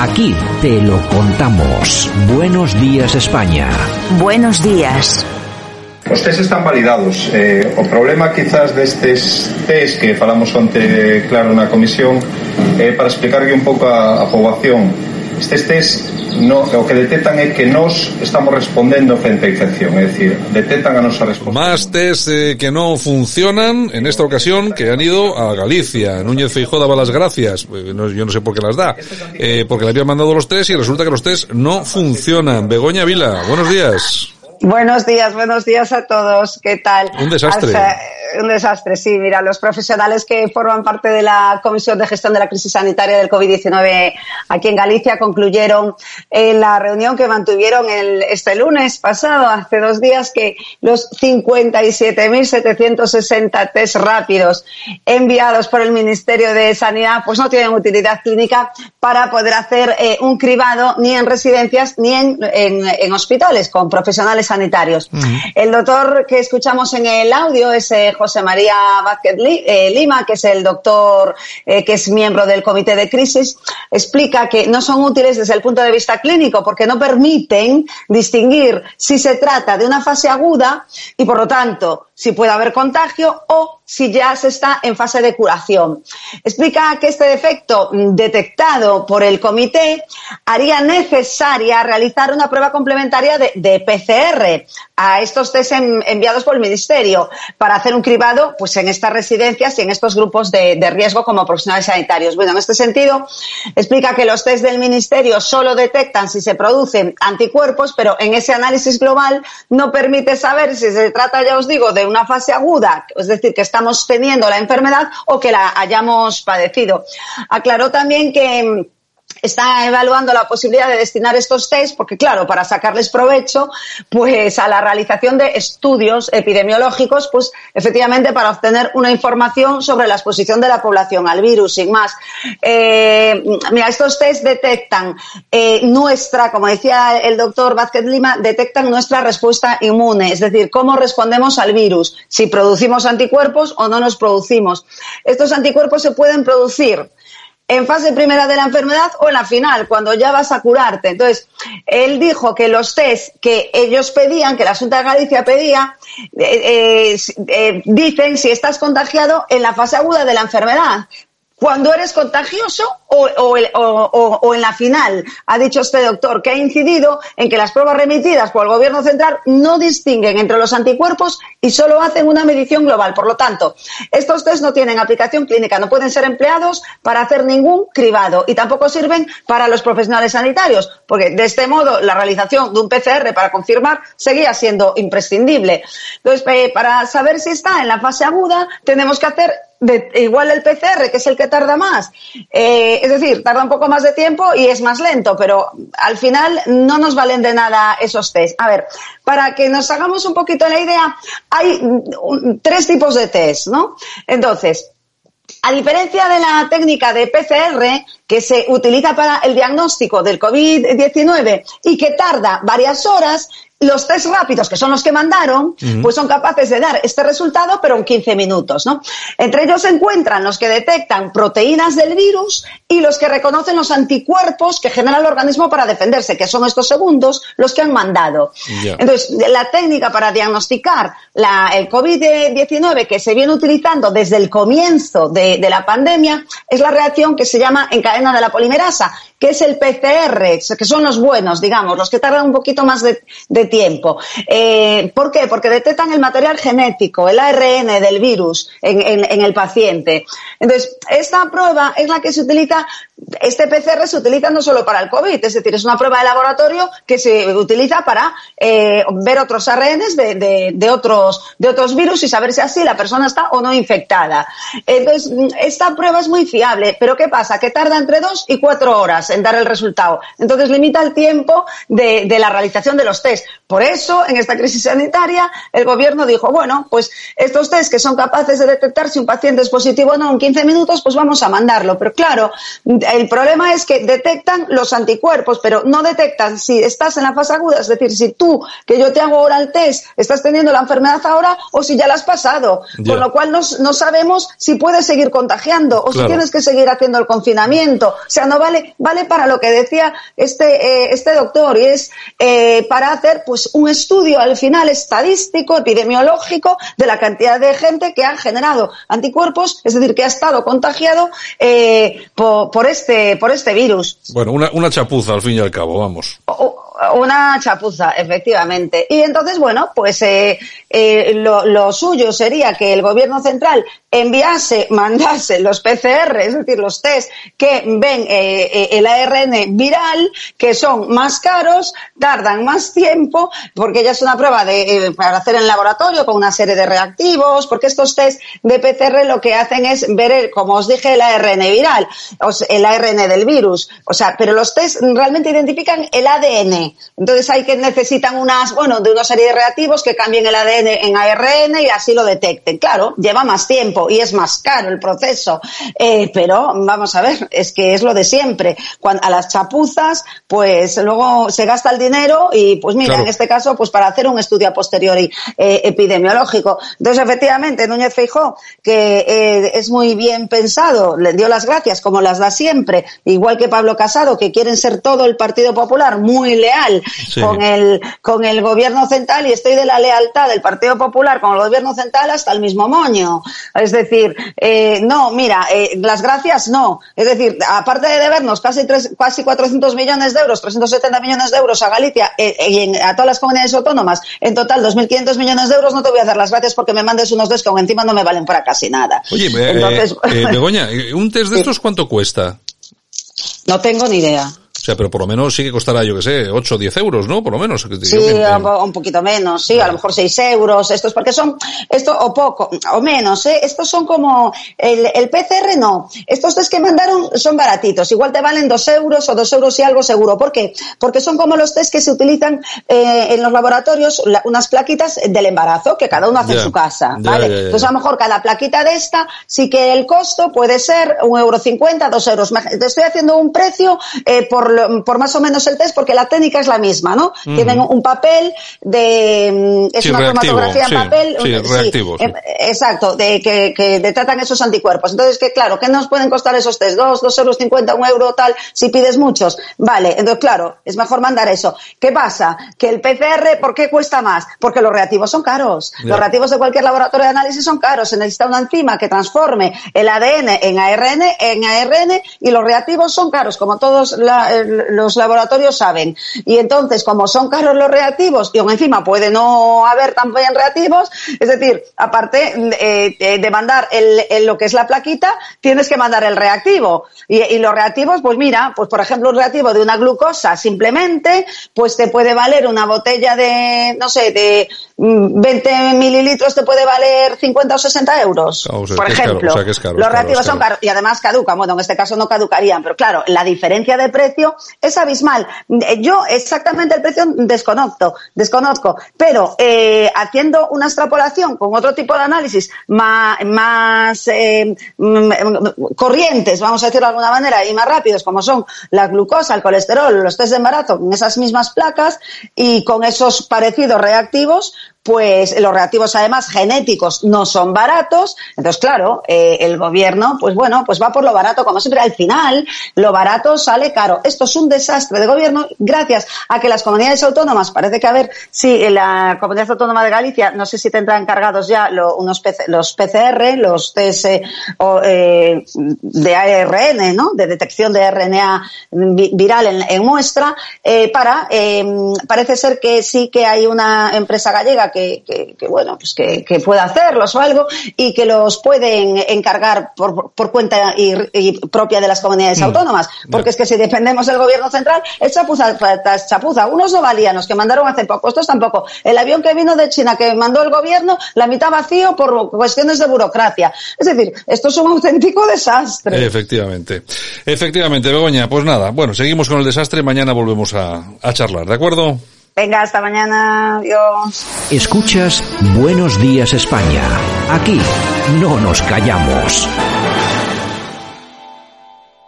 Aquí te lo contamos. Buenos días España. Buenos días. Os test están validados. Eh, o problema quizás destes test que falamos onte claro na comisión eh, para explicarlle un pouco a, a poboación estes test no, o que detectan é que nós estamos respondendo frente a infección, é dicir, detectan a nosa resposta. Más test eh, que no funcionan en esta ocasión que han ido a Galicia. Núñez Feijóo daba las gracias, no, yo no sé por qué las da, eh, porque le habían mandado los test y resulta que los test no funcionan. Begoña Vila, buenos días. Buenos días, buenos días a todos. ¿Qué tal? Un desastre. Hasta, un desastre, sí. Mira, los profesionales que forman parte de la Comisión de Gestión de la Crisis Sanitaria del COVID-19 aquí en Galicia concluyeron en la reunión que mantuvieron el, este lunes pasado, hace dos días, que los 57.760 test rápidos enviados por el Ministerio de Sanidad pues no tienen utilidad clínica para poder hacer eh, un cribado ni en residencias ni en, en, en hospitales con profesionales sanitarios. Uh -huh. El doctor que escuchamos en el audio es eh, José María Vázquez eh, Lima, que es el doctor eh, que es miembro del Comité de Crisis, explica que no son útiles desde el punto de vista clínico porque no permiten distinguir si se trata de una fase aguda y, por lo tanto, si puede haber contagio o si ya se está en fase de curación. Explica que este defecto detectado por el comité haría necesaria realizar una prueba complementaria de, PCR a estos test en, enviados por el Ministerio para hacer un cribado pues, en estas residencias y en estos grupos de, de riesgo como profesionales sanitarios. Bueno, en este sentido, explica que los test del Ministerio solo detectan si se producen anticuerpos, pero en ese análisis global no permite saber si se trata, ya os digo, de una fase aguda, es decir, que estamos teniendo la enfermedad o que la hayamos padecido. Aclaró también que está evaluando la posibilidad de destinar estos test, porque claro, para sacarles provecho, pues a la realización de estudios epidemiológicos, pues efectivamente para obtener una información sobre la exposición de la población al virus, sin más. Eh, mira, estos test detectan eh, nuestra, como decía el doctor Vázquez Lima, detectan nuestra respuesta inmune, es decir, cómo respondemos al virus, si producimos anticuerpos o no nos producimos. Estos anticuerpos se pueden producir en fase primera de la enfermedad o en la final, cuando ya vas a curarte. Entonces, él dijo que los test que ellos pedían, que la Junta de Galicia pedía, eh, eh, eh, dicen si estás contagiado en la fase aguda de la enfermedad. Cuando eres contagioso o, o, o, o, en la final, ha dicho este doctor, que ha incidido en que las pruebas remitidas por el Gobierno central no distinguen entre los anticuerpos y solo hacen una medición global. Por lo tanto, estos test no tienen aplicación clínica, no pueden ser empleados para hacer ningún cribado y tampoco sirven para los profesionales sanitarios, porque de este modo la realización de un PCR para confirmar seguía siendo imprescindible. Entonces, eh, para saber si está en la fase aguda, tenemos que hacer igual el PCR, que es el que tarda más. Eh, es decir, tarda un poco más de tiempo y es más lento, pero al final no nos valen de nada esos test. A ver, para que nos hagamos un poquito la idea, hay tres tipos de test, ¿no? Entonces, a diferencia de la técnica de PCR, que se utiliza para el diagnóstico del COVID-19 y que tarda varias horas, los test rápidos, que son los que mandaron, uh -huh. pues son capaces de dar este resultado, pero en 15 minutos, ¿no? Entre ellos se encuentran los que detectan proteínas del virus y los que reconocen los anticuerpos que genera el organismo para defenderse, que son estos segundos los que han mandado. Yeah. Entonces, la técnica para diagnosticar la, el COVID-19 que se viene utilizando desde el comienzo de, de la pandemia es la reacción que se llama en cadena de la polimerasa, que es el PCR, que son los buenos, digamos, los que tardan un poquito más de, de tiempo. Eh, ¿Por qué? Porque detectan el material genético, el ARN del virus en, en, en, el paciente. Entonces, esta prueba es la que se utiliza, este PCR se utiliza no solo para el COVID, es decir, es una prueba de laboratorio que se utiliza para eh, ver otros ARNs de, de, otros, de otros virus y saber si así la persona está o no infectada. Entonces, esta prueba es muy fiable, pero ¿qué pasa? Que tarda entre dos y cuatro horas en dar el resultado. Entonces limita el tiempo de, de, la realización de los test. Por eso, en esta crisis sanitaria, el gobierno dijo, bueno, pues estos test que son capaces de detectar si un paciente es positivo o no en 15 minutos, pues vamos a mandarlo. Pero claro, el problema es que detectan los anticuerpos, pero no detectan si estás en la fase aguda, es decir, si tú, que yo te hago ahora el test, estás teniendo la enfermedad ahora o si ya la has pasado. Ya. Con lo cual no, no sabemos si puedes seguir contagiando o Claro. si tienes que seguir haciendo el confinamiento. O sea, no vale, vale para lo que decía este, eh, este doctor y es eh, para hacer pues un estudio al final estadístico, epidemiológico de la cantidad de gente que ha generado anticuerpos, es decir, que ha estado contagiado eh, por, por este, por este virus. Bueno, una, una chapuza al fin y al cabo, vamos. O- Una chapuza, efectivamente. Y entonces, bueno, pues eh, eh, lo, lo suyo sería que el gobierno central enviase, mandase los PCR, es decir, los test que ven eh, eh, el ARN viral, que son más caros, tardan más tiempo, porque ya es una prueba de, eh, para hacer en laboratorio con una serie de reactivos, porque estos test de PCR lo que hacen es ver, como os dije, el ARN viral, el ARN del virus. O sea, pero los test realmente identifican el ADN. Entonces hay que necesitan unas, bueno, de una serie de reactivos que cambien el ADN en ARN y así lo detecten. Claro, lleva más tiempo y es más caro el proceso. Eh, pero vamos a ver, es que es lo de siempre. Cuando, a las chapuzas, pues luego se gasta el dinero y pues mira, Claro. en este caso, pues para hacer un estudio a posteriori eh, epidemiológico. Entonces, efectivamente, Núñez Feijó, que eh, es muy bien pensado, le dio las gracias como las da siempre, igual que Pablo Casado, que quieren ser todo el Partido Popular muy leal Sí. con el con el gobierno central y estoy de la lealtad del Partido Popular con el gobierno central hasta el mismo moño. Es decir, eh, no, mira, eh, las gracias no. Es decir, aparte de debernos casi tres, casi 400 millones de euros, 370 millones de euros a Galicia eh, y en- a todas las comunidades autónomas, en total 2.500 millones de euros, no te voy a dar las gracias porque me mandes unos dos que aún encima no me valen para casi nada. Oye, eh, Entonces, eh, Begoña, eh, ¿un test de estos cuánto cuesta? no tengo ni idea. Sea, pero por lo menos sí que costará, yo que sé, 8 o 10 euros, ¿no? Por lo menos. Sí, Yo un, po- un poquito menos, sí, a lo mejor 6 euros, estos porque son, esto o poco, o menos, ¿eh? Estos son como, el, el PCR no, estos test que mandaron son baratitos, igual te valen 2 euros o 2 euros y algo seguro, ¿por qué? Porque son como los test que se utilizan eh, en los laboratorios, la- unas plaquitas del embarazo, que cada uno hace en su casa, ¿vale? ya, Entonces a lo mejor cada plaquita de esta, sí que el costo puede ser un euro cincuenta, dos euros. Me- Te estoy haciendo un precio eh, por, lo- por más o menos el test, porque la técnica es la misma, ¿no? Tienen un papel de, mm, es Sí, una reactivo, cromatografía en sí, papel. sí, reactivo, eh, exacto, de que, que detectan esos anticuerpos. Entonces, que claro, ¿qué nos pueden costar esos test? Dos, dos euros cincuenta, un euro tal, si pides muchos. Vale, entonces claro, es mejor mandar eso. ¿Qué pasa? Que el PCR, ¿por qué cuesta más? Porque los reactivos son caros. Los reactivos de cualquier laboratorio de análisis son caros. Se necesita una enzima que transforme el ADN en ARN, en ARN y los reactivos son caros, como todos la- los laboratorios saben. Y entonces, como son caros los reactivos y aún encima puede no haber también reactivos, es decir, aparte eh, eh, de mandar el, el- lo que es la plaquita, tienes que mandar el reactivo. Y, y los reactivos, pues mira, pues por ejemplo, un reactivo de una glucosa simplemente, pues te puede valer una botella de, no sé, de mm, 20 mililitros te puede valer 50 o 60 euros. Ah, o sea, por caro, ejemplo, o sea, caro, los caro, reactivos son caro. caros y además caducan. Bueno, en este caso no caducarían, pero claro, la diferencia de precio es abismal. Eh, Yo exactamente el precio desconozco, desconozco, pero eh, haciendo una extrapolación con otro tipo de análisis más, más eh, mm, corrientes, vamos a decirlo de alguna manera, y más rápidos, como son la glucosa, el colesterol, los test de embarazo, con esas mismas placas y con esos parecidos reactivos, pues los reactivos además genéticos no son baratos, entonces claro, eh, el gobierno, pues bueno, pues va por lo barato, como siempre, al final lo barato sale caro. Esto es un desastre de gobierno gracias a que las comunidades autónomas, parece que a ver, sí, la Comunidad Autónoma de Galicia, no sé si tendrán encargados ya unos PC los PCR, los test eh, de ARN, ¿no? De detección de RNA vi- viral en, muestra, eh, para, parece ser que sí que hay una empresa gallega que, que, que, bueno, pues que, que pueda hacerlos o algo y que los pueden encargar por, por cuenta y, y propia de las comunidades autónomas. Porque es que si dependemos del gobierno central, es chapuza tras chapuza. Unos no valían, los que mandaron hace poco, estos tampoco. El avión que vino de China, que mandó el gobierno, la mitad vacío por cuestiones de burocracia. Es decir, esto es un auténtico desastre. Efectivamente. Efectivamente, Begoña, pues nada. Bueno, seguimos con el desastre. Mañana volvemos a, a charlar, ¿de acuerdo? Venga, hasta mañana. Adiós. Escuchas Buenos Días España. Aquí no nos callamos.